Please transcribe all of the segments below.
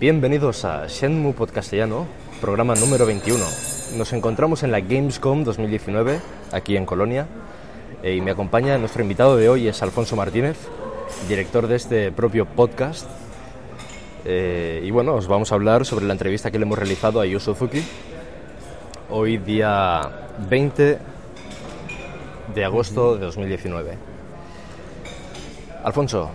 Bienvenidos a Shenmue Podcastellano, programa número 21. Nos encontramos en la Gamescom 2019, aquí en Colonia, eh, y me acompaña nuestro invitado de hoy es Alfonso Martínez, director de este propio podcast. Eh, y bueno, os vamos a hablar sobre la entrevista que le hemos realizado a Yu Suzuki, hoy día 20 de agosto de 2019. Alfonso,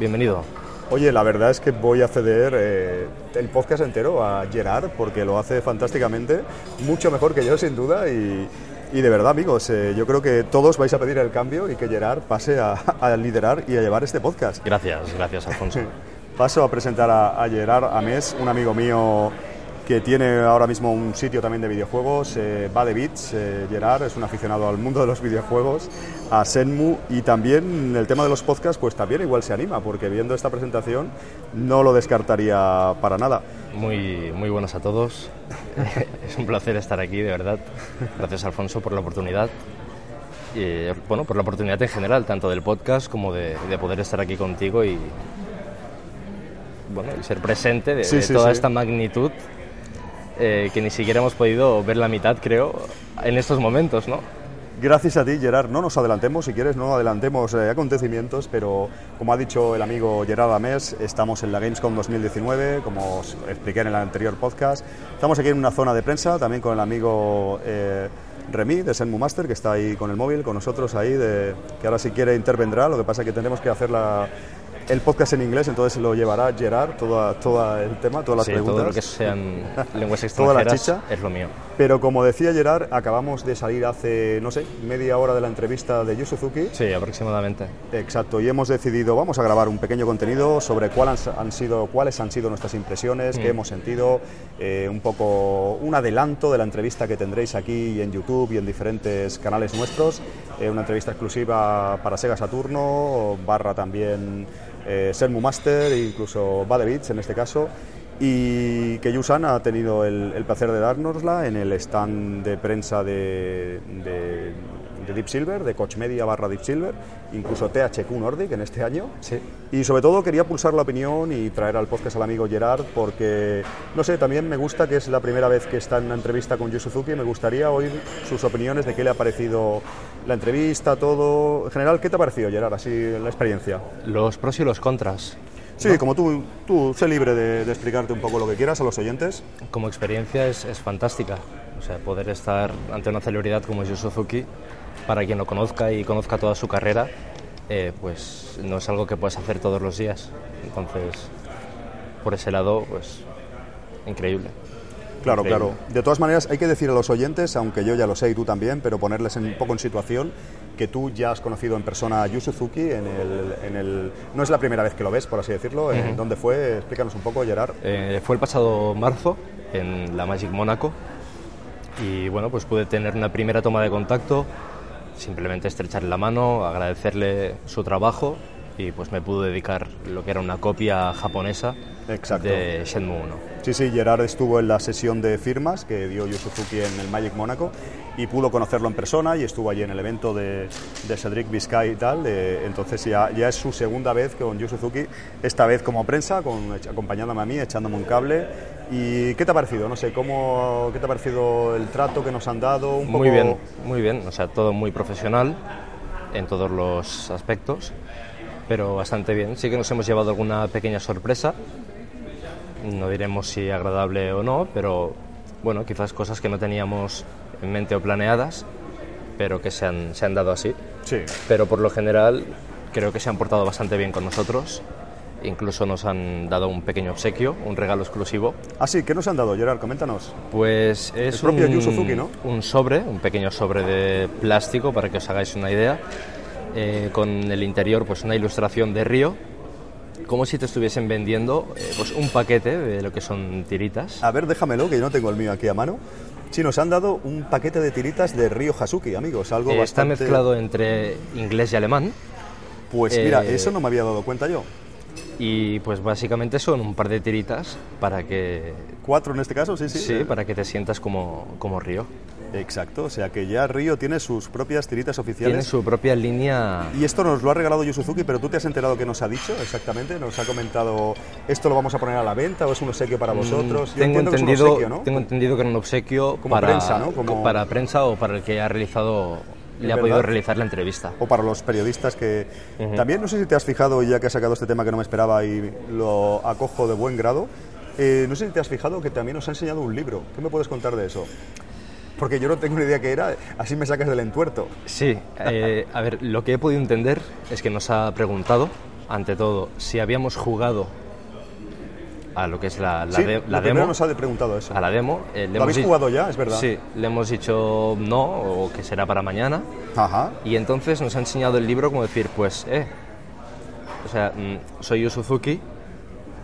bienvenido. Oye, la verdad es que voy a ceder eh, el podcast entero a Gerard porque lo hace fantásticamente, mucho mejor que yo sin duda y, y de verdad amigos, eh, yo creo que todos vais a pedir el cambio y que Gerard pase a, a liderar y a llevar este podcast. Gracias, gracias Alfonso. Paso a presentar a, a Gerard Amés, un amigo mío que tiene ahora mismo un sitio también de videojuegos, eh, va de Beats, eh, Gerard es un aficionado al mundo de los videojuegos, a Senmu y también el tema de los podcasts pues también igual se anima porque viendo esta presentación no lo descartaría para nada. Muy, muy buenas a todos, es un placer estar aquí de verdad, gracias Alfonso por la oportunidad y bueno, por la oportunidad en general, tanto del podcast como de, de poder estar aquí contigo y, bueno, y ser presente de, Sí, de sí, toda sí. esta magnitud eh, que ni siquiera hemos podido ver la mitad, creo, en estos momentos, ¿no? Gracias a ti, Gerard. No nos adelantemos, si quieres, no adelantemos eh, acontecimientos, pero como ha dicho el amigo Gerard Amés, estamos en la Gamescom 2019, como os expliqué en el anterior podcast. Estamos aquí en una zona de prensa, también con el amigo eh, Remy de Senmu Master, que está ahí con el móvil, con nosotros ahí, de, que ahora si quiere intervendrá. Lo que pasa es que tenemos que hacer la- el podcast en inglés, entonces lo llevará Gerard, todo, todo el tema, todas las Sí, preguntas. todo lo que sean lenguas Toda la extranjeras chicha. es lo mío. Pero como decía Gerard, acabamos de salir hace, no sé, media hora de la entrevista de Yu Suzuki. Sí, aproximadamente. Exacto, y hemos decidido, vamos a grabar un pequeño contenido sobre cuáles han sido, cuáles han sido nuestras impresiones, qué hemos sentido, eh, un poco un adelanto de la entrevista que tendréis aquí en YouTube y en diferentes canales nuestros, eh, una entrevista exclusiva para Sega Saturno, barra también eh, Senmu Master, e incluso Bade Beats en este caso, y que Yusan ha tenido el, el placer de dárnosla en el stand de prensa de, de, de Deep Silver, de Coach Media barra Deep Silver, incluso THQ Nordic en este año. Sí. Y sobre todo quería pulsar la opinión y traer al podcast al amigo Gerard porque, no sé, también me gusta que es la primera vez que está en una entrevista con Yu Suzuki, me gustaría oír sus opiniones de qué le ha parecido la entrevista, todo. En general, ¿qué te ha parecido Gerard, así la experiencia? Los pros y los contras. Sí, como tú, tú sé libre de, de explicarte un poco lo que quieras a los oyentes. Como experiencia es, es fantástica. O sea, poder estar ante una celebridad como es Yu Suzuki, para quien lo conozca y conozca toda su carrera, eh, pues no es algo que puedes hacer todos los días. Entonces, por ese lado, pues increíble. Claro, claro. De todas maneras, hay que decir a los oyentes, aunque yo ya lo sé y tú también, pero ponerles en- un poco en situación que tú ya has conocido en persona a Yu Suzuki en el, en el... No es la primera vez que lo ves, por así decirlo. ¿En ¿Dónde fue? Explícanos un poco, Gerard. Eh, fue el pasado marzo en la Magic Mónaco y bueno, pues pude tener una primera toma de contacto, simplemente estrecharle la mano, agradecerle su trabajo y pues me pudo dedicar lo que era una copia japonesa Exacto. de Shenmue 1. Sí, sí, Gerard estuvo en la sesión de firmas que dio Yu Suzuki en el Magic Mónaco y pudo conocerlo en persona y estuvo allí en el evento de, de Cedric Vizcay y tal. eh, entonces ya, ya es su segunda vez con Yu Suzuki, esta vez como prensa, con, acompañándome a mí, echándome un cable. ¿Y qué te ha parecido? No sé, ¿cómo, ¿qué te ha parecido el trato que nos han dado? Un Muy poco- bien, muy bien, o sea, todo muy profesional en todos los aspectos, pero bastante bien. Sí que nos hemos llevado alguna pequeña sorpresa, no diremos si agradable o no, pero bueno, quizás cosas que no teníamos en mente o planeadas, pero que se han, se han dado así. Sí. Pero por lo general creo que se han portado bastante bien con nosotros. Incluso nos han dado un pequeño obsequio, un regalo exclusivo. Ah, sí, ¿qué nos han dado, Gerard? Coméntanos. Pues es El propio un, Yu Suzuki, ¿no? un sobre, un pequeño sobre de plástico para que os hagáis una idea, eh, con el interior pues una ilustración de Río como si te estuviesen vendiendo eh, pues un paquete de lo que son tiritas. A ver, déjamelo, que yo no tengo el mío aquí a mano. Sí, nos han dado un paquete de tiritas de Río Hasuki, amigos. Algo Eh, Está bastante... mezclado entre inglés y alemán. Pues mira, eso no me había dado cuenta yo. Y pues básicamente son un par de tiritas para que, Cuatro en este caso, sí, sí. sí, para que te sientas como, como Río. Exacto, o sea que ya Río tiene sus propias tiritas Tiene oficiales. su propia línea. Y esto nos lo ha regalado Yu Suzuki, pero tú te has enterado que nos ha dicho exactamente, nos ha comentado, esto lo vamos a poner a la venta o es un obsequio para vosotros. Yo Mm, tengo entiendo que es un entendido, obsequio, ¿no? tengo entendido que era un obsequio Como para prensa, ¿no? Como- para prensa o para el que ha realizado, le ha ¿Es podido realizar la entrevista. O para los periodistas que... También no sé si te has fijado, ya que has sacado este tema que no me esperaba y lo acojo de buen grado, eh, no sé si te has fijado que también nos ha enseñado un libro. ¿Qué me puedes contar de eso? Porque yo no tengo ni idea qué era, así me sacas del entuerto. Sí, eh, a ver, lo que he podido entender es que nos ha preguntado, ante todo, si habíamos jugado a lo que es la, la, sí, de- la demo. nos ha preguntado eso. A la demo. eh, ¿Lo habéis jugado ya? Es verdad. Sí, le hemos dicho no o que será para mañana. Ajá. Y entonces nos ha enseñado el libro como decir, pues, eh, o sea, mm, soy Yu Suzuki,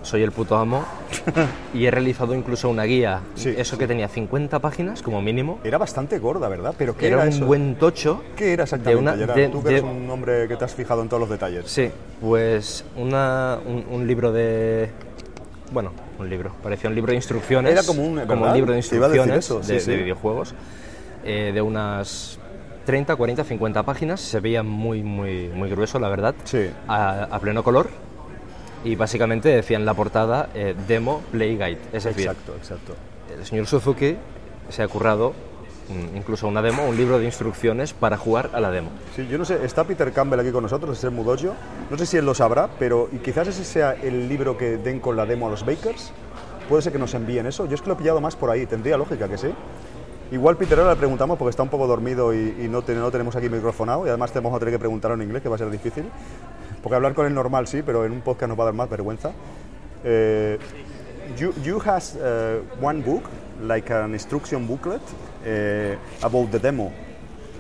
soy el puto amo y he realizado incluso una guía, Sí, eso que tenía 50 páginas como mínimo. Era bastante gorda, ¿verdad? Pero ¿qué Era era, un eso? buen tocho. ¿Qué era exactamente, de una- de- Tú que de- eres un hombre que te has fijado en todos los detalles. Sí, pues una, un, un libro de... Bueno, un libro, parecía un libro de instrucciones. Era como un- como ¿verdad? libro de instrucciones eso, sí, de, sí. de videojuegos, eh, de unas 30, 40, 50 páginas. Se veía muy, muy, muy grueso, la verdad. Sí. A, a pleno color. Y básicamente decía en la portada eh, Demo Play Guide. Es decir, Exacto, exacto. el señor Suzuki se ha currado mm, incluso una demo, un libro de instrucciones para jugar a la demo. Sí, yo no sé, está Peter Campbell aquí con nosotros, es el Mudojo. No sé si él lo sabrá, pero y quizás ese sea el libro que den con la demo a los bakers. Puede ser que nos envíen eso. Yo es que lo he pillado más por ahí, tendría lógica que sí. Igual Peter ahora le preguntamos porque está un poco dormido y, y no, te- no tenemos aquí microfonado y además te vamos a tener que preguntarlo en inglés, que va a ser difícil. Porque hablar con él normal sí, pero en un podcast nos va a dar más vergüenza. Eh, you, you has uh, one book, like an instruction booklet, uh, about the demo.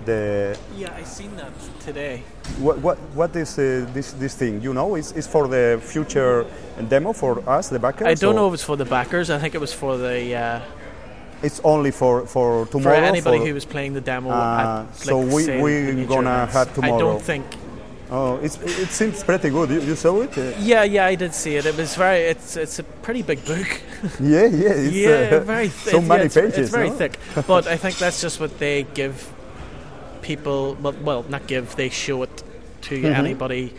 The, Yeah, I seen that today. what, what, what is uh, this, this thing? You know, is is for the future demo for us, the backers? I don't or know if it's for the backers. I think it was for the uh, It's only for for for tomorrow. anybody for- who was playing the demo. Ah, at, so we- we gonna have I don't think. Oh, it's, it seems pretty good. You, you saw it? Yeah, yeah, I did see it. It was very. It's it's a pretty big book. yeah, yeah. It's, yeah, uh, very. so it's, many yeah, it's, pages. It's very no? thick, but I think that's just what they give people. Well, well not give. They show it to Mm-hmm. anybody.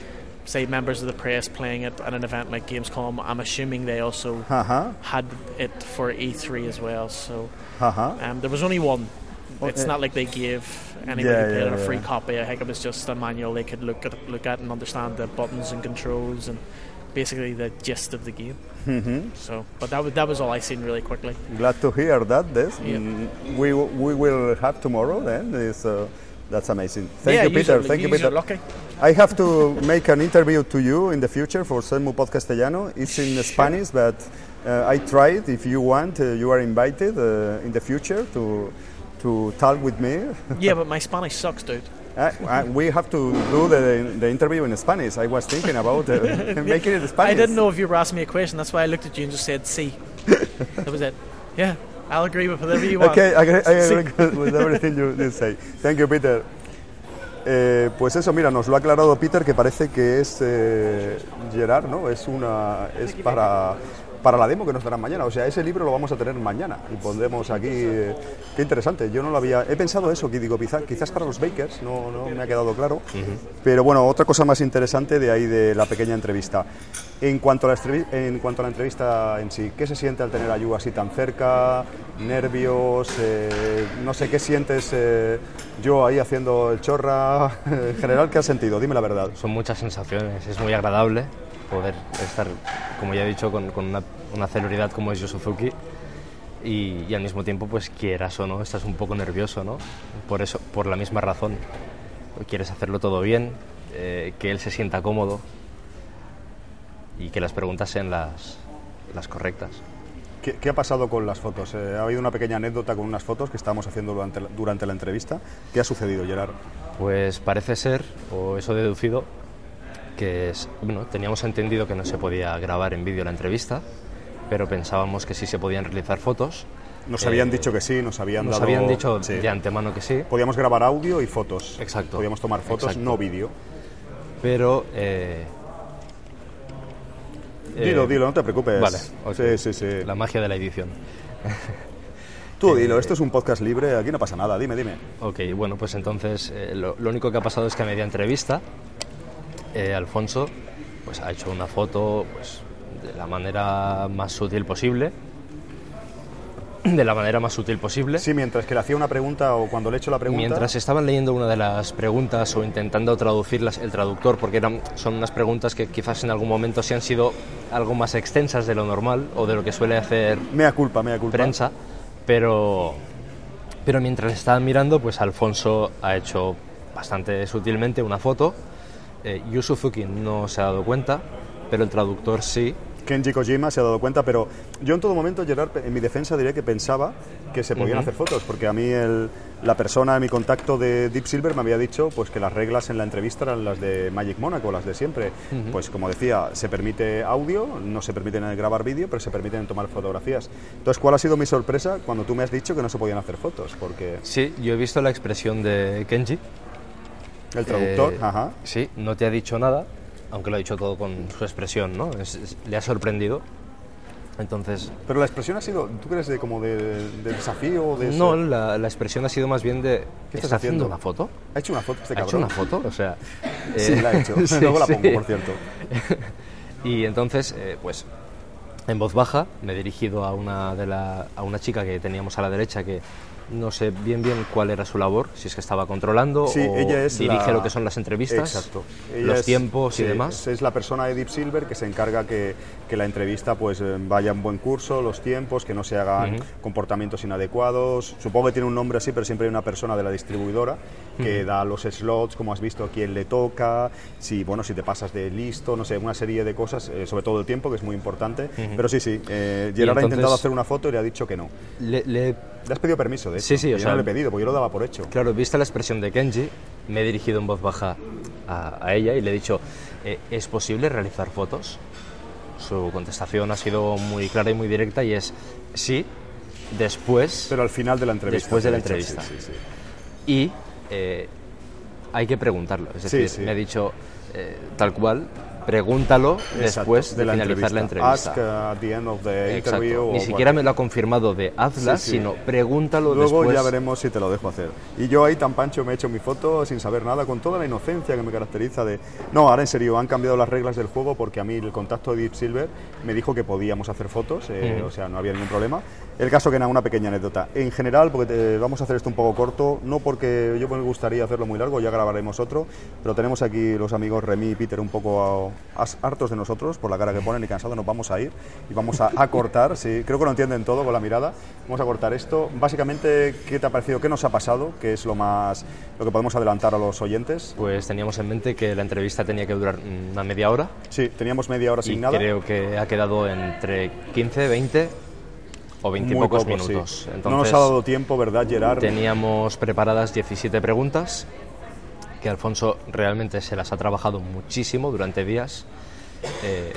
Say members of the press playing it at an event like Gamescom. I'm assuming they also Uh-huh, had it for E3 as well. So uh-huh. um, there was only one. It's uh, not like they gave anybody Yeah, yeah, a free yeah. copy. I think it was just a manual they could look at, look at and understand the buttons and controls and basically the gist of the game. Mm-hmm. So, but that was that was all I seen really quickly. Glad to hear that. This. Mm, we we will have tomorrow. Then is uh, that's amazing. Thank yeah, you, Peter. usually- Thank you, Peter. Lucky. I have to make an interview to you in the future for Selmu Podcastellano. It's in Spanish, but uh, I tried. If you want, uh, you are invited uh, in the future to to talk with me. yeah, but my Spanish sucks, dude. Uh, uh, we have to do the, the interview in Spanish. I was thinking about uh, making it in Spanish. I didn't know if you were asking me a question. That's why I looked at you and just said "see." that was it. Yeah, I'll agree with whatever you want. Okay, I agree, I agree with everything you, you say. Thank you, Peter. Eh, pues eso, mira, nos lo ha aclarado Peter que parece que es eh, Gerard, ¿no? Es una es para para la demo que nos darán mañana. O sea, ese libro lo vamos a tener mañana y pondremos aquí. eh, qué interesante. Yo no lo había. He pensado eso, que digo, quizás, quizás para los bakers, no, no me ha quedado claro. Pero bueno, otra cosa más interesante de ahí de la pequeña entrevista. En cuanto, a la en cuanto a la entrevista en sí, ¿qué se siente al tener a Yu así tan cerca? ¿Nervios? eh, no sé, ¿qué sientes eh, yo ahí haciendo el chorra? En general, ¿qué has sentido? Dime la verdad. Son muchas sensaciones, es muy agradable poder estar, como ya he dicho, con, con una, una celebridad como es Yu Suzuki y, y al mismo tiempo, pues quieras o no, estás un poco nervioso, ¿no? Por eso, por la misma razón. Quieres hacerlo todo bien, eh, que él se sienta cómodo y que las preguntas sean las, las correctas. ¿Qué, qué ha pasado con las fotos? Eh, ha habido una pequeña anécdota con unas fotos que estábamos haciendo durante la, durante la entrevista. ¿Qué ha sucedido, Gerard? Pues parece ser, o eso he deducido, que bueno, teníamos entendido que no se podía grabar en vídeo la entrevista, pero pensábamos que sí se podían realizar fotos. Nos habían Eh, dicho que sí, nos habían Nos dado... habían dicho sí. de antemano que sí, Podíamos grabar audio y fotos. Exacto. Podíamos tomar fotos, Exacto. no vídeo. pero... eh, Dilo, eh, dilo, no te preocupes. Vale. Sí, sí, sí. La magia de la edición. Tú dilo, esto es un podcast libre, aquí no pasa nada, dime, dime. Ok, bueno, pues entonces eh, lo, lo único que ha pasado es que a media entrevista eh, Alfonso pues, ha hecho una foto pues, de la manera más sutil posible. De la manera más sutil posible. Sí, mientras que le hacía una pregunta o cuando le he hecho la pregunta... Mientras estaban leyendo una de las preguntas o intentando traducirlas el traductor, porque eran, son unas preguntas que quizás en algún momento sí han sido algo más extensas de lo normal o de lo que suele hacer Mea culpa, mea culpa. prensa, pero, pero mientras estaban mirando, pues Alfonso ha hecho bastante sutilmente una foto. Eh, Yu Suzuki no se ha dado cuenta, pero el traductor sí. Kenji Kojima se ha dado cuenta, pero yo en todo momento, Gerard, en mi defensa diré que pensaba que se podían hacer fotos, porque a mí el- la persona, mi contacto de Deep Silver me había dicho pues que las reglas en la entrevista eran las de Magic Monaco, las de siempre. Pues como decía, se permite audio, no se permite grabar vídeo, pero se permiten tomar fotografías. Entonces, ¿cuál ha sido mi sorpresa cuando tú me has dicho que no se podían hacer fotos? Porque Sí, yo he visto la expresión de Kenji. El traductor, Eh, ajá. Sí, no te ha dicho nada, aunque lo ha dicho todo con su expresión, ¿no? Es- es- le ha sorprendido. Entonces, Pero la expresión ha sido, ¿tú crees de como de, de desafío? De no, la, la expresión ha sido más bien de... ¿Qué estás ¿Está haciendo una foto? ¿Ha hecho una foto este ¿Ha cabrón? hecho una foto? O sea... Sí, eh, la ha hecho. sí, Luego la sí. pongo, por cierto. Y entonces, eh, pues, en voz baja me he dirigido a una, de la, a una chica que teníamos a la derecha que no sé bien bien cuál era su labor, si es que estaba controlando Sí, o ella es dirige la- lo que son las entrevistas, Exacto. Los es- tiempos sí, y demás. Es, la persona de Deep Silver que se encarga que, que la entrevista pues eh, vaya en buen curso, los tiempos, que no se hagan comportamientos inadecuados. Supongo que tiene un nombre así, pero siempre hay una persona de la distribuidora que da los slots, como has visto, a quién le toca, si bueno, si te pasas de listo, no sé, una serie de cosas, eh, sobre todo el tiempo, que es muy importante. Pero sí, sí, eh, Gerard ha intentado hacer una foto y le ha dicho que no. Le- le- Le has pedido permiso, de hecho. Sí, sí, o yo sea, no le he pedido, porque yo lo daba por hecho. claro, vista la expresión de Kenji, me he dirigido en voz baja a, a ella y le he dicho, eh, ¿es posible realizar fotos? Su contestación ha sido muy clara y muy directa y es sí, después... Pero al final de la entrevista. Después de la entrevista. sí, sí, sí. y eh, hay que preguntarlo. Es decir, me ha dicho eh, tal cual, pregúntalo después de, finalizar la entrevista. Ask at the end of the Exacto. interview. Ni siquiera me lo ha confirmado de hazla, Sí, sí. sino pregúntalo Luego después. ya veremos si te lo dejo hacer. Y yo ahí tan pancho me he hecho mi foto sin saber nada, con toda la inocencia que me caracteriza de... No, ahora en serio, han cambiado las reglas del juego porque a mí el contacto de Deep Silver me dijo que podíamos hacer fotos, eh, o sea, no había ningún problema. El caso que nada, una pequeña anécdota. En general, porque te- vamos a hacer esto un poco corto, no porque yo me gustaría hacerlo muy largo, ya grabaremos otro, pero tenemos aquí los amigos Remy y Peter un poco hartos de nosotros por la cara que ponen y cansados, nos vamos a ir y vamos a, a cortar, sí, creo que lo entienden todo con la mirada, vamos a cortar esto. Básicamente, ¿qué te ha parecido? ¿Qué nos ha pasado? ¿Qué es lo más, lo que podemos adelantar a los oyentes? Pues teníamos en mente que la entrevista tenía que durar una media hora Sí, teníamos media hora y creo que ha quedado entre 15, 20 o 20 y Muy pocos poco, sí. minutos. no nos Entonces, ha dado tiempo, ¿verdad, Gerard? Teníamos preparadas 17 preguntas que Alfonso realmente se las ha trabajado muchísimo durante días, eh,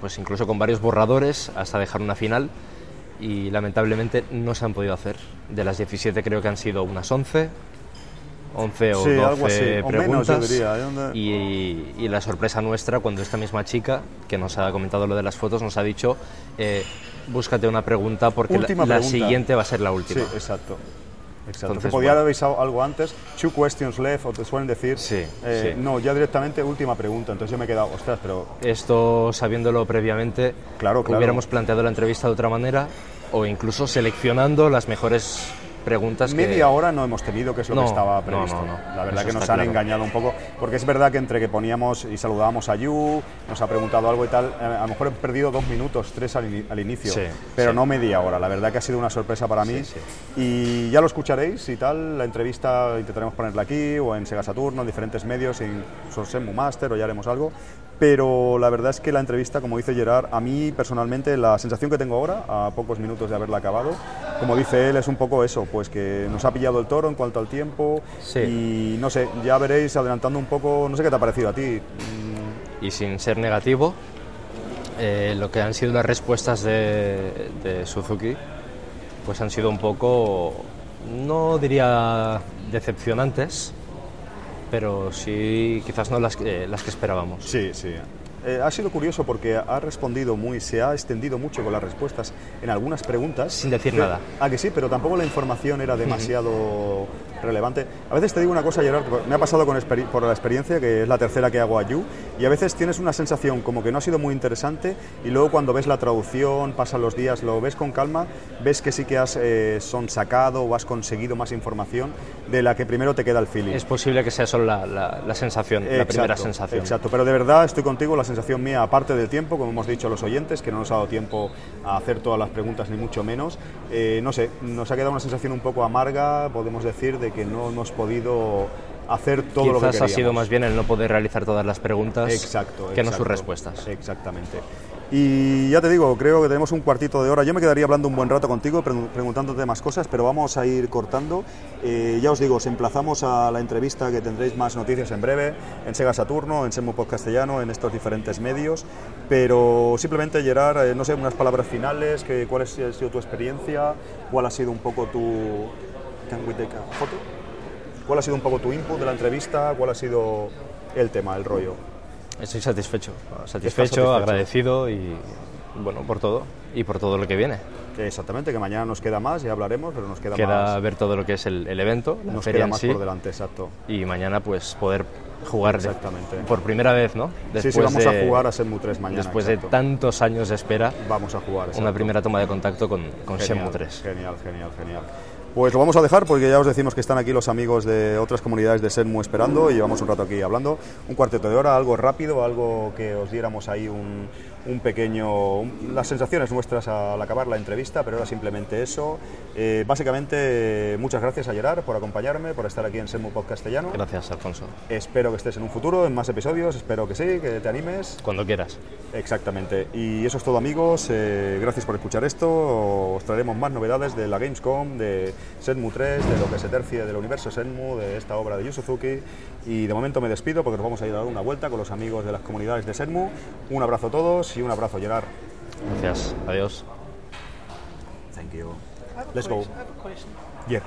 pues incluso con varios borradores hasta dejar una final y lamentablemente no se han podido hacer. De las 17 creo que han sido unas 11, 11 o Sí, 12 algo así, o menos, preguntas. diría, ¿eh? Y, y la sorpresa nuestra cuando esta misma chica que nos ha comentado lo de las fotos nos ha dicho eh, búscate una pregunta porque la, la siguiente va a ser la última. Sí, exacto. Exacto. Entonces, podía bueno. haber avisado algo antes, two questions left, o te suelen decir. Sí, eh, sí. No, ya directamente última pregunta. Entonces yo me he quedado, ostras, pero Esto, sabiéndolo previamente, Claro, claro. hubiéramos planteado la entrevista de otra manera o incluso seleccionando las mejores preguntas que... media hora no hemos tenido, que es lo No, que estaba previsto. no, no. La verdad Eso que nos han claro. engañado un poco, porque es verdad que entre que poníamos y saludábamos a Yu, nos ha preguntado algo y tal, eh, a lo mejor he perdido dos minutos, tres al, ini- al inicio, Sí, pero sí. no media hora. La verdad que ha sido una sorpresa para mí. Sí, sí. Y ya lo escucharéis y tal, la entrevista intentaremos ponerla aquí o en Sega Saturno, en diferentes medios, en Sorsemu Master o ya haremos algo. Pero la verdad es que la entrevista, como dice Gerard, a mí personalmente la sensación que tengo ahora, a pocos minutos de haberla acabado, como dice él, es un poco eso, pues que nos ha pillado el toro en cuanto al tiempo Sí. y no sé, ya veréis adelantando un poco, no sé qué te ha parecido a ti. Y sin ser negativo, eh, lo que han sido las respuestas de, de Suzuki, pues han sido un poco, no diría decepcionantes, pero sí quizás no las que, las que esperábamos. Sí, sí. Eh, ha sido curioso porque ha respondido muy, se ha extendido mucho con las respuestas en algunas preguntas. Sin decir Pero- nada. Ah, que sí, pero tampoco la información era demasiado relevante. A veces te digo una cosa, Gerard, me ha pasado con por la experiencia, que es la tercera que hago a You, y a veces tienes una sensación como que no ha sido muy interesante, y luego cuando ves la traducción, pasan los días, lo ves con calma, ves que sí que has eh, son sacado o has conseguido más información de la que primero te queda el feeling. Es posible que sea solo la, la- la sensación, la Exacto, primera sensación. Exacto, pero de verdad estoy contigo, la sensación mía, aparte del tiempo, como hemos dicho a los oyentes, que no nos ha dado tiempo a hacer todas las preguntas, ni mucho menos, eh, no sé, nos ha quedado una sensación un poco amarga, podemos decir, de que no hemos podido hacer todo lo que Quizás queríamos. ha sido más bien el no poder realizar todas las preguntas Exacto, que no sus respuestas. Exactamente. Y ya te digo, creo que tenemos un cuartito de hora. Yo me quedaría hablando un buen rato contigo, pre- preguntándote más cosas, pero vamos a ir cortando. Eh, ya os digo, os emplazamos a la entrevista que tendréis más noticias en breve, en Sega Saturno, en Semu Pod Castellano, en estos diferentes medios. Pero simplemente, Gerard, eh, no sé, unas palabras finales, que, ¿cuál ha sido tu experiencia? ¿Cuál ha sido un poco tu... Can we take a photo? ¿Cuál ha sido un poco tu input de la entrevista? ¿Cuál ha sido el tema, el rollo? Estoy satisfecho, satisfecho, satisfecho. agradecido y bueno por todo y por todo lo que viene. Exactamente, que mañana nos queda más, ya hablaremos, pero nos queda, Queda más. ver todo lo que es el, el evento, la Nos feria queda en más sí, por delante, exacto. y mañana pues poder jugar de- Exactamente. por primera vez, ¿no? sí, sí, vamos de- a jugar a Shenmue 3 mañana. Después exacto. de tantos años de espera, Vamos a jugar. una primera toma de contacto con, con Genial, Shenmue 3. Genial, genial, genial. Pues lo vamos a dejar porque ya os decimos que están aquí los amigos de otras comunidades de Senmu esperando y llevamos un rato aquí hablando. Un cuarteto de hora, algo rápido, algo que os diéramos ahí un, un pequeño. las sensaciones nuestras al acabar la entrevista, pero era simplemente eso. Eh, básicamente, muchas gracias a Gerard por acompañarme, por estar aquí en Senmu Pod Castellano. Gracias, Alfonso. Espero que estés en un futuro, en más episodios, espero que sí, que te animes. Cuando quieras. Exactamente. Y eso es todo amigos. Eh, gracias por escuchar esto. Os traeremos más novedades de la Gamescom, de Senmu 3, de lo que se tercie del universo Senmu, de esta obra de Yu Suzuki. Y de momento me despido porque nos vamos a ir a dar una vuelta con los amigos de las comunidades de Senmu. Un abrazo a todos y un abrazo Gerard. Gracias. Adiós. Thank you. Let's go. Yeah.